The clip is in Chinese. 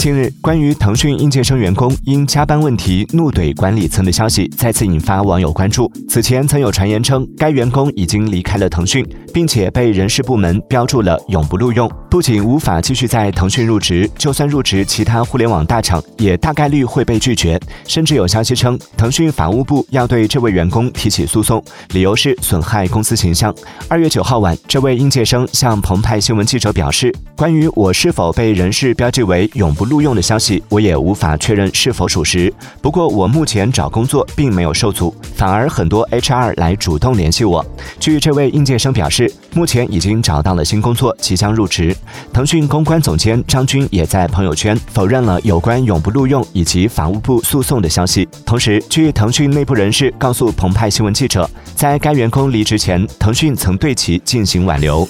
近日，关于腾讯应届生员工因加班问题怒怼管理层的消息再次引发网友关注。此前曾有传言称，该员工已经离开了腾讯，并且被人事部门标注了永不录用，不仅无法继续在腾讯入职，就算入职其他互联网大厂，也大概率会被拒绝。甚至有消息称，腾讯法务部要对这位员工提起诉讼，理由是损害公司形象。二月九号晚，这位应届生向澎湃新闻记者表示，关于我是否被人事标记为永不。录用的消息，我也无法确认是否属实。不过，我目前找工作并没有受阻，反而很多 HR 来主动联系我。据这位应届生表示，目前已经找到了新工作，即将入职。腾讯公关总监张军也在朋友圈否认了有关永不录用以及法务部诉讼的消息。同时，据腾讯内部人士告诉澎湃新闻记者，在该员工离职前，腾讯曾对其进行挽留。